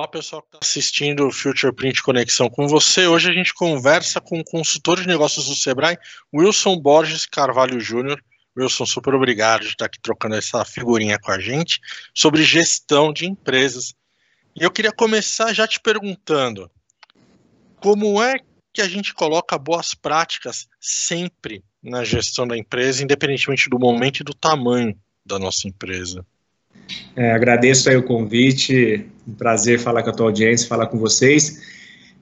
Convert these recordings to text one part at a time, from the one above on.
Olá, pessoal que está assistindo o Future Print Conexão com você. Hoje a gente conversa com o consultor de negócios do Sebrae, Wilson Borges Carvalho Júnior. Wilson, super obrigado de estar aqui trocando essa figurinha com a gente sobre gestão de empresas. E eu queria começar já te perguntando: como é que a gente coloca boas práticas sempre na gestão da empresa, independentemente do momento e do tamanho da nossa empresa? É, agradeço aí o convite, um prazer falar com a tua audiência, falar com vocês.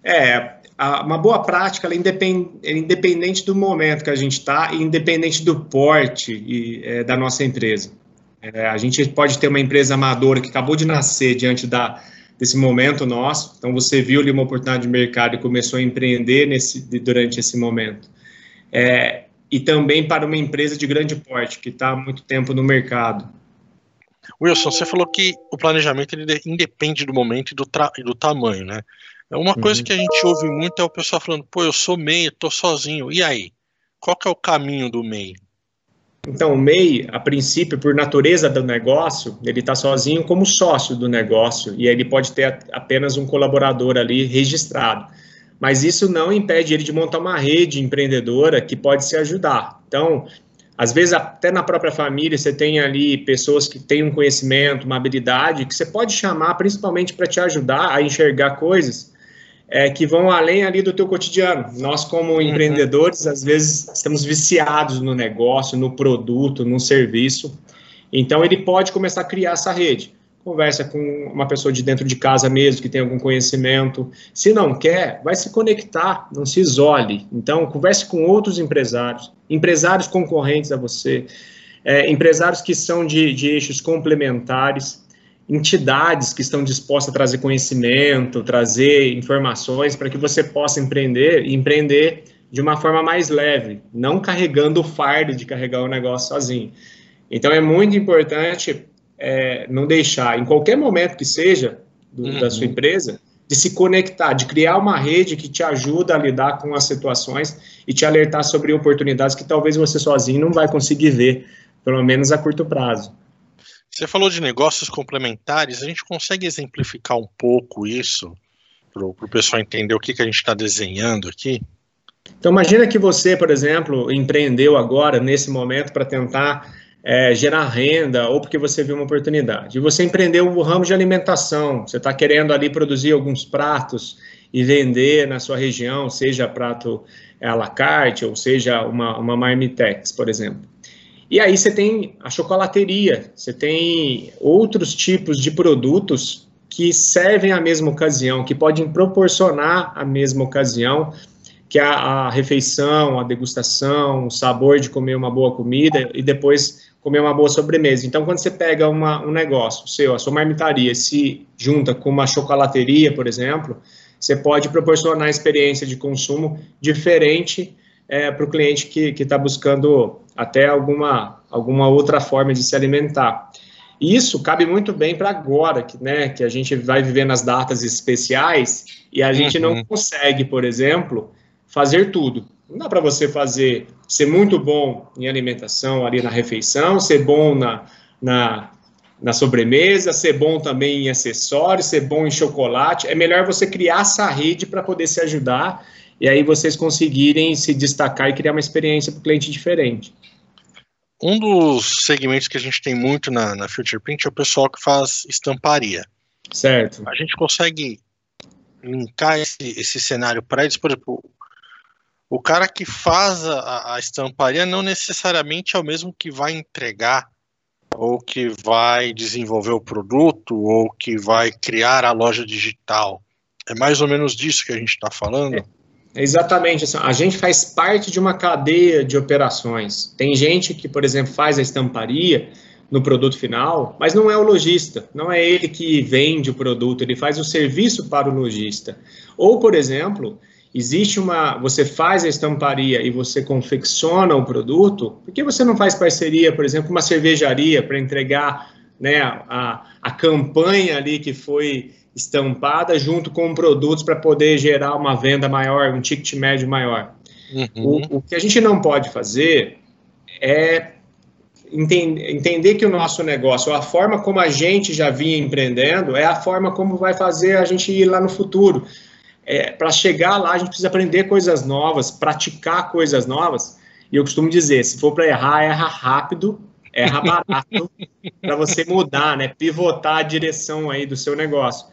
É, a, uma boa prática, ela é independ, é independente do momento que a gente está e independente do porte e, é, da nossa empresa. É, a gente pode ter uma empresa amadora que acabou de nascer diante da, desse momento nosso, então você viu ali uma oportunidade de mercado e começou a empreender nesse, durante esse momento. E também para uma empresa de grande porte, que está há muito tempo no mercado. Wilson, você falou que o planejamento ele independe do momento e do, e do tamanho, né? É uma uhum. coisa que a gente ouve muito é o pessoal falando, pô, eu sou MEI, tô sozinho. E aí? Qual que é o caminho do MEI? Então, o MEI, a princípio, por natureza do negócio, ele está sozinho como sócio do negócio e aí ele pode ter apenas um colaborador ali registrado. Mas isso não impede ele de montar uma rede empreendedora que pode se ajudar. Então, às vezes, até na própria família, você tem ali pessoas que têm um conhecimento, uma habilidade, que você pode chamar principalmente para te ajudar a enxergar coisas é, que vão além ali do teu cotidiano. Nós, como uhum. empreendedores, às vezes estamos viciados no negócio, no produto, no serviço. Então, ele pode começar a criar essa rede conversa com uma pessoa de dentro de casa mesmo, que tem algum conhecimento. Se não quer, vai se conectar, não se isole. Então, converse com outros empresários, empresários concorrentes a você, é, empresários que são de, de eixos complementares, entidades que estão dispostas a trazer conhecimento, trazer informações para que você possa empreender e empreender de uma forma mais leve, não carregando o fardo de carregar o negócio sozinho. Então é muito importante é, não deixar, em qualquer momento que seja, do, uhum. da sua empresa, de se conectar, de criar uma rede que te ajuda a lidar com as situações e te alertar sobre oportunidades que talvez você sozinho não vai conseguir ver, pelo menos a curto prazo. Você falou de negócios complementares, a gente consegue exemplificar um pouco isso para o pessoal entender o que, que a gente está desenhando aqui? Então, imagina que você, por exemplo, empreendeu agora, nesse momento, para tentar é, gerar renda ou porque você viu uma oportunidade. E você empreendeu o ramo de alimentação, você está querendo ali produzir alguns pratos e vender na sua região, seja prato à la carte ou seja uma, uma marmitex, por exemplo. E aí você tem a chocolateria, você tem outros tipos de produtos que servem à mesma ocasião, que podem proporcionar a mesma ocasião, que é a, a refeição, a degustação, o sabor de comer uma boa comida e depois comer uma boa sobremesa. Então, quando você pega uma, um negócio seu, a sua marmitaria, se junta com uma chocolateria, por exemplo, você pode proporcionar experiência de consumo diferente é, para o cliente que está buscando até alguma, alguma outra forma de se alimentar. Isso cabe muito bem para agora, que, né, que a gente vai viver nas datas especiais e a gente uhum. não consegue, por exemplo, fazer tudo. Não dá para você fazer, ser muito bom em alimentação ali na refeição, ser bom na, na, na sobremesa, ser bom também em acessórios, ser bom em chocolate. É melhor você criar essa rede para poder se ajudar e aí vocês conseguirem se destacar e criar uma experiência para o cliente diferente. Um dos segmentos que a gente tem muito na, na Future Print é o pessoal que faz estamparia. Certo. A gente consegue linkar esse, esse cenário para eles, por exemplo, o cara que faz a, a estamparia não necessariamente é o mesmo que vai entregar ou que vai desenvolver o produto ou que vai criar a loja digital. É mais ou menos disso que a gente está falando? É, exatamente. Assim, a gente faz parte de uma cadeia de operações. Tem gente que, por exemplo, faz a estamparia no produto final, mas não é o lojista, não é ele que vende o produto, ele faz o serviço para o lojista. Ou, por exemplo, existe uma, você faz a estamparia e você confecciona o produto, por que você não faz parceria, por exemplo, com uma cervejaria para entregar né, a, a campanha ali que foi estampada junto com produtos para poder gerar uma venda maior, um ticket médio maior. Uhum. O, o que a gente não pode fazer é entender, entender que o nosso negócio, a forma como a gente já vinha empreendendo, é a forma como vai fazer a gente ir lá no futuro. É, Para chegar lá, a gente precisa aprender coisas novas, praticar coisas novas. E eu costumo dizer: se for para errar, erra rápido, erra barato, para você mudar, né? Pivotar a direção aí do seu negócio.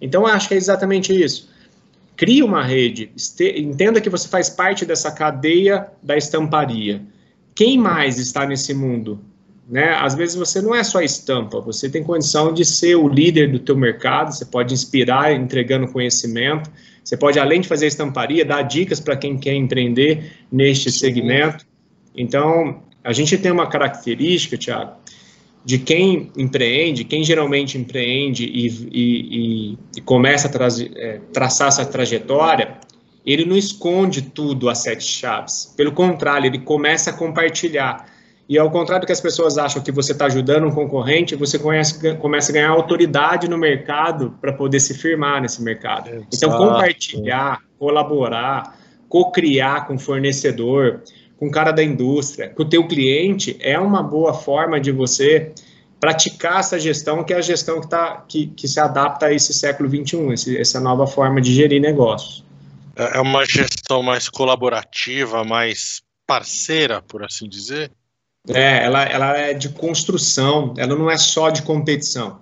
Então, eu acho que é exatamente isso. Crie uma rede, entenda que você faz parte dessa cadeia da estamparia quem mais está nesse mundo? Né? Às vezes você não é só estampa, você tem condição de ser o líder do teu mercado, você pode inspirar entregando conhecimento, você pode, além de fazer estamparia, dar dicas para quem quer empreender neste segmento. Então, a gente tem uma característica, Tiago, de quem empreende, quem geralmente empreende e, e, e começa a tra é, traçar essa trajetória, ele não esconde tudo a sete chaves. Pelo contrário, ele começa a compartilhar. E ao contrário do que as pessoas acham que você está ajudando um concorrente, você conhece, começa a ganhar autoridade no mercado para poder se firmar nesse mercado. Exato. Então, compartilhar, colaborar, co-criar com o fornecedor, com o cara da indústria, com o teu cliente, é uma boa forma de você praticar essa gestão, que é a gestão que, tá, que, que se adapta a esse século XXI, esse, essa nova forma de gerir negócios. É, é uma gestão mais colaborativa, mais parceira, por assim dizer? É, ela, ela é de construção, ela não é só de competição.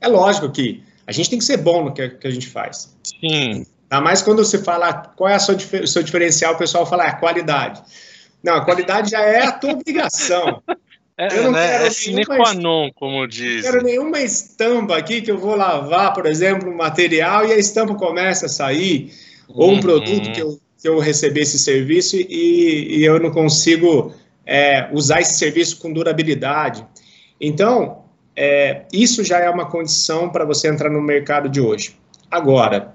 É lógico que a gente tem que ser bom no que, que a gente faz. Sim. Mais quando você fala qual é sua, o seu diferencial, o pessoal fala, ah, qualidade. Não, a qualidade já é a tua obrigação. É, eu não né? quero é sine qua non, como diz. Não quero nenhuma estampa aqui que eu vou lavar, por exemplo, um material e a estampa começa a sair ou um uhum. produto que eu, que eu recebi esse serviço e, e eu não consigo é, usar esse serviço com durabilidade. Então, é, isso já é uma condição para você entrar no mercado de hoje. Agora,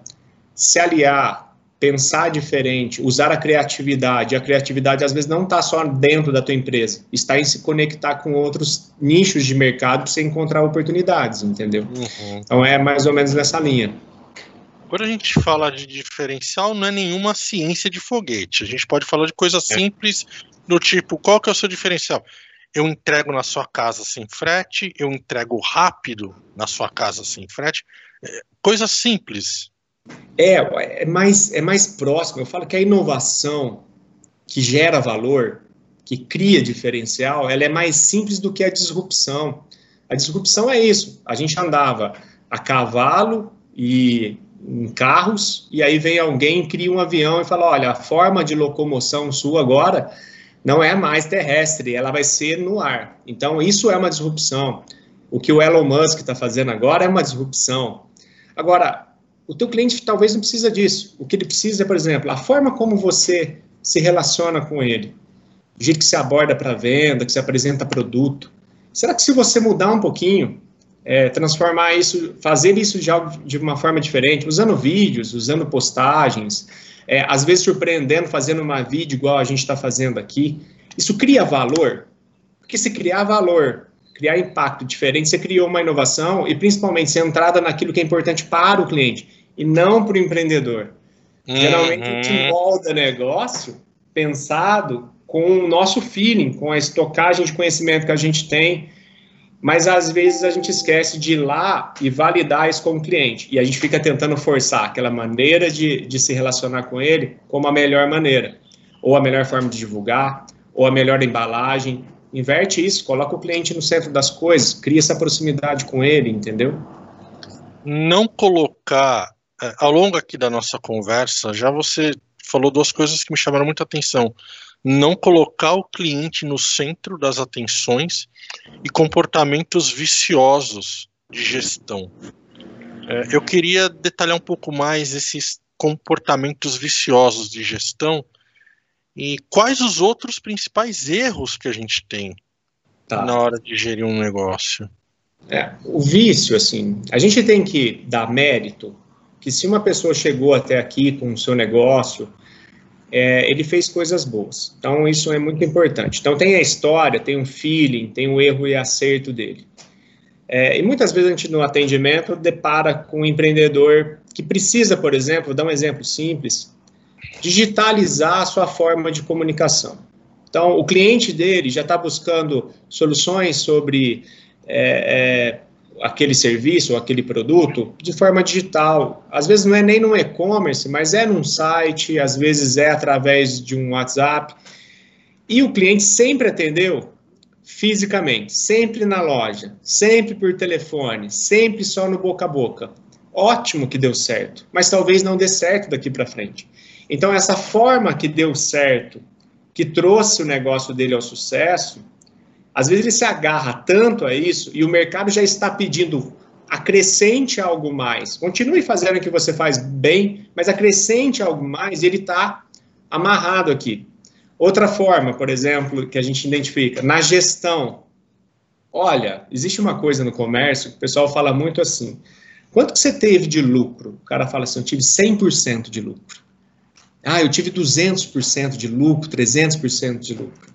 se aliar, pensar diferente, usar a criatividade, a criatividade às vezes não está só dentro da tua empresa, está em se conectar com outros nichos de mercado para você encontrar oportunidades, entendeu? Uhum. Então é mais ou menos nessa linha. Quando a gente fala de diferencial, não é nenhuma ciência de foguete. A gente pode falar de coisas é. simples, do tipo, qual que é o seu diferencial? Eu entrego na sua casa sem frete, eu entrego rápido na sua casa sem frete. É, coisas simples. É, é mais, é mais próximo. Eu falo que a inovação que gera valor, que cria diferencial, ela é mais simples do que a disrupção. A disrupção é isso. A gente andava a cavalo e em carros, e aí vem alguém, cria um avião e fala: olha, a forma de locomoção sua agora não é mais terrestre, ela vai ser no ar. Então, isso é uma disrupção. O que o Elon Musk está fazendo agora é uma disrupção. Agora, o teu cliente talvez não precisa disso. O que ele precisa é, por exemplo, a forma como você se relaciona com ele, o jeito que se aborda para venda, que se apresenta produto. Será que se você mudar um pouquinho, é, transformar isso, fazer isso de, algo, de uma forma diferente, usando vídeos, usando postagens, é, às vezes surpreendendo, fazendo uma vídeo igual a gente está fazendo aqui. Isso cria valor, porque se criar valor, criar impacto diferente, você criou uma inovação e principalmente centrada naquilo que é importante para o cliente e não para o empreendedor. Uhum. Geralmente a gente molda negócio pensado com o nosso feeling, com a estocagem de conhecimento que a gente tem, mas às vezes a gente esquece de ir lá e validar isso como cliente. E a gente fica tentando forçar aquela maneira de, de se relacionar com ele como a melhor maneira, ou a melhor forma de divulgar, ou a melhor embalagem. Inverte isso, coloca o cliente no centro das coisas, cria essa proximidade com ele, entendeu? Não colocar, é, ao longo aqui da nossa conversa, já você falou duas coisas que me chamaram muita atenção não colocar o cliente no centro das atenções e comportamentos viciosos de gestão. É, eu queria detalhar um pouco mais esses comportamentos viciosos de gestão e quais os outros principais erros que a gente tem tá. na hora de gerir um negócio. É, o vício, assim, a gente tem que dar mérito que se uma pessoa chegou até aqui com o seu negócio, é, ele fez coisas boas. Então, isso é muito importante. Então, tem a história, tem um feeling, tem o um erro e acerto dele. É, e muitas vezes a gente, no atendimento, depara com um empreendedor que precisa, por exemplo, vou dar um exemplo simples, digitalizar a sua forma de comunicação. Então, o cliente dele já está buscando soluções sobre é, é, aquele serviço aquele produto de forma digital. Às vezes não é nem no e-commerce, mas é num site, às vezes é através de um WhatsApp. E o cliente sempre atendeu fisicamente, sempre na loja, sempre por telefone, sempre só no boca a boca. Ótimo que deu certo, mas talvez não dê certo daqui para frente. Então, essa forma que deu certo, que trouxe o negócio dele ao sucesso, às vezes ele se agarra tanto a isso e o mercado já está pedindo acrescente algo mais. Continue fazendo o que você faz bem, mas acrescente algo mais e ele está amarrado aqui. Outra forma, por exemplo, que a gente identifica, na gestão. Olha, existe uma coisa no comércio que o pessoal fala muito assim: quanto que você teve de lucro? O cara fala assim: eu tive 100% de lucro. Ah, eu tive 200% de lucro, 300% de lucro.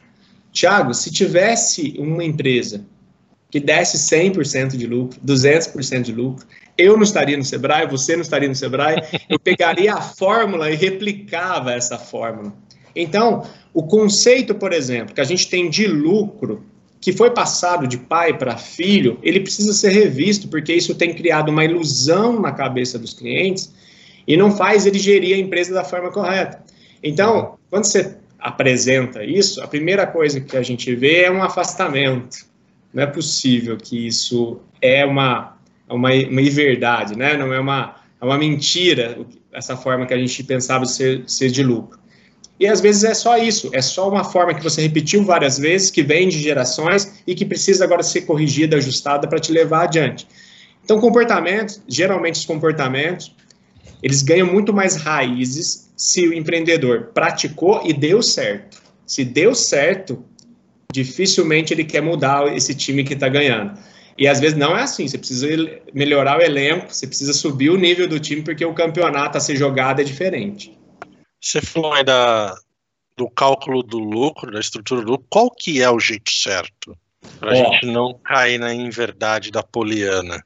Tiago, se tivesse uma empresa que desse 100% de lucro, 200% de lucro, eu não estaria no Sebrae, você não estaria no Sebrae, eu pegaria a fórmula e replicava essa fórmula. Então, o conceito, por exemplo, que a gente tem de lucro, que foi passado de pai para filho, ele precisa ser revisto, porque isso tem criado uma ilusão na cabeça dos clientes e não faz ele gerir a empresa da forma correta. Então, quando você apresenta isso, a primeira coisa que a gente vê é um afastamento. Não é possível que isso é uma, uma, uma inverdade, né? não é uma, é uma mentira essa forma que a gente pensava ser, ser de lucro. E às vezes é só isso, é só uma forma que você repetiu várias vezes, que vem de gerações e que precisa agora ser corrigida, ajustada para te levar adiante. Então, comportamentos, geralmente os comportamentos, eles ganham muito mais raízes se o empreendedor praticou e deu certo. Se deu certo, dificilmente ele quer mudar esse time que está ganhando. E às vezes não é assim, você precisa melhorar o elenco, você precisa subir o nível do time, porque o campeonato a ser jogado é diferente. Você falou aí da, do cálculo do lucro, da estrutura do lucro, qual que é o jeito certo? Para a gente não cair na inverdade da poliana.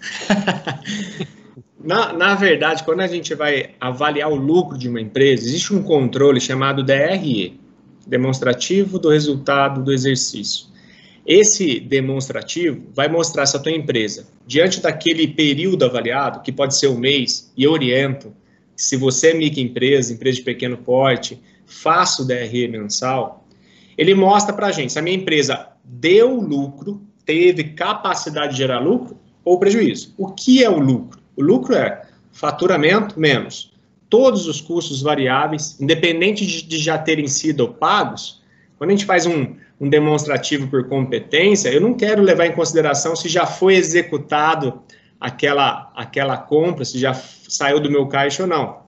Na, na verdade, quando a gente vai avaliar o lucro de uma empresa, existe um controle chamado DRE demonstrativo do resultado do exercício. Esse demonstrativo vai mostrar se a tua empresa, diante daquele período avaliado, que pode ser um mês, e oriento, se você é microempresa, empresa de pequeno porte, faça o DRE mensal, ele mostra para a gente se a minha empresa deu lucro, teve capacidade de gerar lucro ou prejuízo. O que é o lucro? O lucro é faturamento menos todos os custos variáveis, independente de, de já terem sido pagos. Quando a gente faz um, um demonstrativo por competência, eu não quero levar em consideração se já foi executado aquela, aquela compra, se já saiu do meu caixa ou não.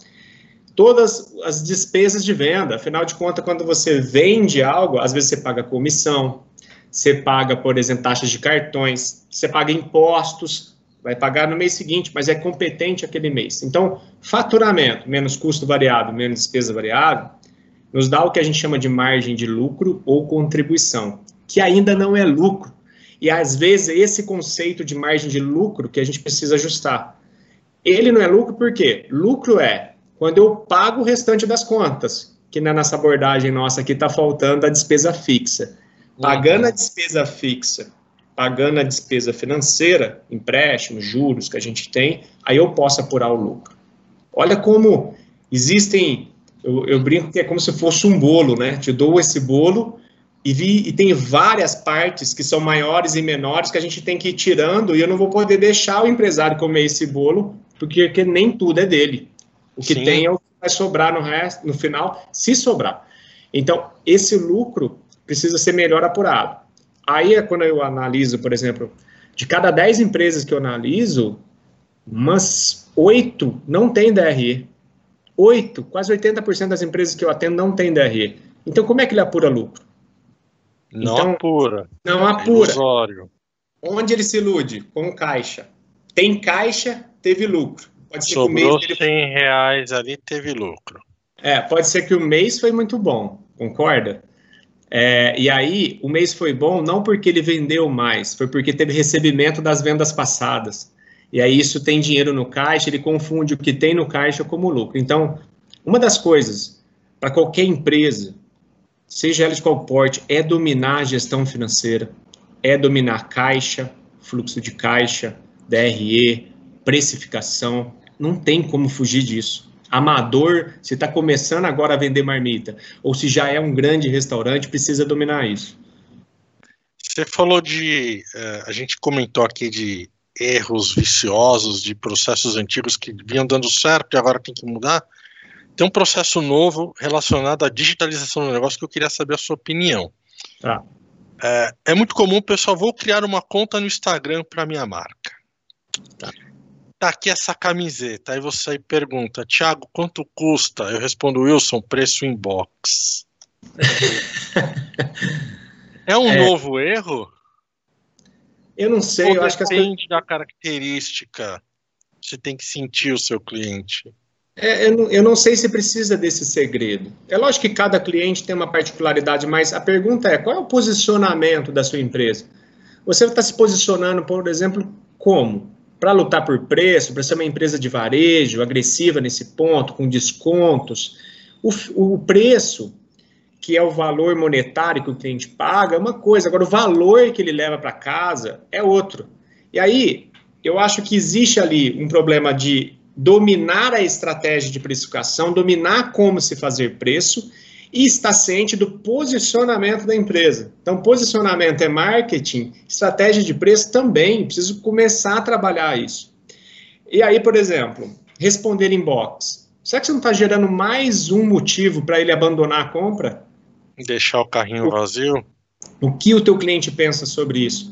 Todas as despesas de venda, afinal de contas, quando você vende algo, às vezes você paga comissão, você paga, por exemplo, taxas de cartões, você paga impostos, vai pagar no mês seguinte, mas é competente aquele mês. Então, faturamento menos custo variável menos despesa variável nos dá o que a gente chama de margem de lucro ou contribuição, que ainda não é lucro. E às vezes esse conceito de margem de lucro que a gente precisa ajustar. Ele não é lucro por quê? Lucro é quando eu pago o restante das contas, que na nossa abordagem nossa aqui está faltando a despesa fixa. Pagando a despesa fixa pagando a despesa financeira, empréstimos, juros que a gente tem, aí eu posso apurar o lucro. Olha como existem, eu, eu brinco que é como se fosse um bolo, né? Te dou esse bolo e, vi, e tem várias partes que são maiores e menores que a gente tem que ir tirando e eu não vou poder deixar o empresário comer esse bolo, porque, porque nem tudo é dele. O que Sim. tem é o que vai sobrar no, resto, no final, se sobrar. Então, esse lucro precisa ser melhor apurado. Aí é quando eu analiso, por exemplo, de cada 10 empresas que eu analiso, umas 8 não tem DRE. 8, quase 80% das empresas que eu atendo não tem DRE. Então, como é que ele apura lucro? Não então, apura. Não apura. É Onde ele se ilude? Com caixa. Tem caixa, teve lucro. Pode ser Sobrou que o mês dele... 100 reais ali, teve lucro. É, pode ser que o mês foi muito bom, concorda? É, e aí, o mês foi bom não porque ele vendeu mais, foi porque teve recebimento das vendas passadas. E aí, isso tem dinheiro no caixa, ele confunde o que tem no caixa como lucro. Então, uma das coisas para qualquer empresa seja ela de qual porte, é dominar a gestão financeira, é dominar caixa, fluxo de caixa, DRE, precificação. Não tem como fugir disso. Amador, se está começando agora a vender marmita, ou se já é um grande restaurante, precisa dominar isso. Você falou de. Uh, a gente comentou aqui de erros viciosos, de processos antigos que vinham dando certo e agora tem que mudar. Tem um processo novo relacionado à digitalização do negócio que eu queria saber a sua opinião. Tá. É, é muito comum, pessoal, vou criar uma conta no Instagram para minha marca. Tá. Tá. aqui essa camiseta. Aí você aí pergunta, Thiago, quanto custa? Eu respondo, Wilson, preço inbox. é um é... novo erro? Eu não sei, Ou eu acho que depende da característica. Você tem que sentir o seu cliente. É, eu, não, eu, não, sei se precisa desse segredo. É lógico que cada cliente tem uma particularidade, mas a pergunta é: qual é o posicionamento da sua empresa? Você está se posicionando, por exemplo, como? Para lutar por preço, para ser uma empresa de varejo, agressiva nesse ponto, com descontos. O, o preço, que é o valor monetário que o cliente paga, é uma coisa, agora o valor que ele leva para casa é outro. E aí, eu acho que existe ali um problema de dominar a estratégia de precificação, dominar como se fazer preço e estar ciente do posicionamento da empresa. Então, posicionamento é marketing, estratégia de preço também, preciso começar a trabalhar isso. E aí, por exemplo, responder inbox. Será que você não está gerando mais um motivo para ele abandonar a compra? Deixar o carrinho vazio? O que o teu cliente pensa sobre isso?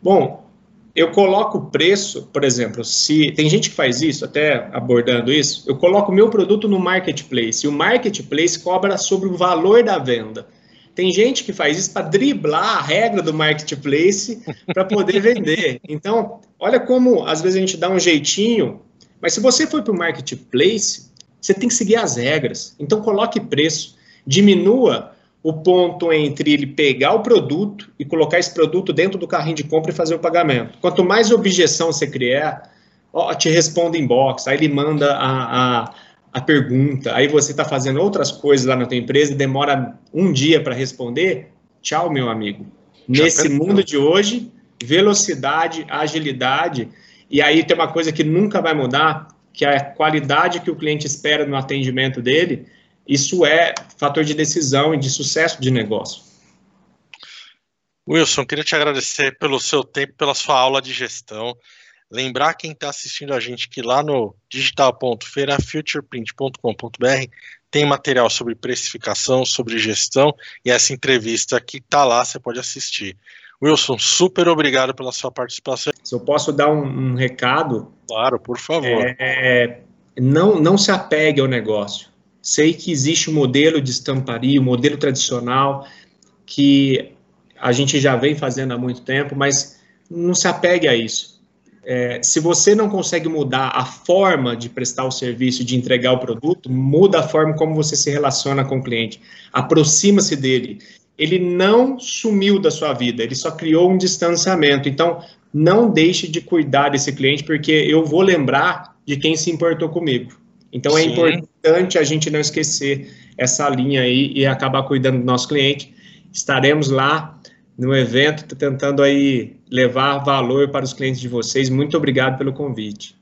Bom, eu coloco o preço, por exemplo, se tem gente que faz isso, até abordando isso, eu coloco o meu produto no marketplace e o marketplace cobra sobre o valor da venda. Tem gente que faz isso para driblar a regra do marketplace para poder vender. Então, olha como às vezes a gente dá um jeitinho, mas se você for para o marketplace, você tem que seguir as regras. Então, coloque preço, diminua o ponto entre ele pegar o produto e colocar esse produto dentro do carrinho de compra e fazer o pagamento. Quanto mais objeção você criar, ó, te responde inbox, aí ele manda a, a, a pergunta, aí você está fazendo outras coisas lá na tua empresa e demora um dia para responder, tchau, meu amigo. Já Nesse perdeu. mundo de hoje, velocidade, agilidade, e aí tem uma coisa que nunca vai mudar, que é a qualidade que o cliente espera no atendimento dele, isso é fator de decisão e de sucesso de negócio. Wilson, queria te agradecer pelo seu tempo, pela sua aula de gestão. Lembrar quem está assistindo a gente que lá no digital.feirafutureprint.com.br tem material sobre precificação, sobre gestão e essa entrevista que está lá, você pode assistir. Wilson, super obrigado pela sua participação. Se eu posso dar um, um recado. Claro, por favor. É, não, não se apegue ao negócio. Sei que existe um modelo de estamparia, um modelo tradicional, que a gente já vem fazendo há muito tempo, mas não se apegue a isso. É, se você não consegue mudar a forma de prestar o serviço, de entregar o produto, muda a forma como você se relaciona com o cliente. Aproxima-se dele. Ele não sumiu da sua vida, ele só criou um distanciamento. Então, não deixe de cuidar desse cliente, porque eu vou lembrar de quem se importou comigo. Então é Sim. é importante a gente não esquecer essa linha aí e acabar cuidando do nosso cliente. Estaremos lá no evento tentando aí levar valor para os clientes de vocês. Muito obrigado pelo convite.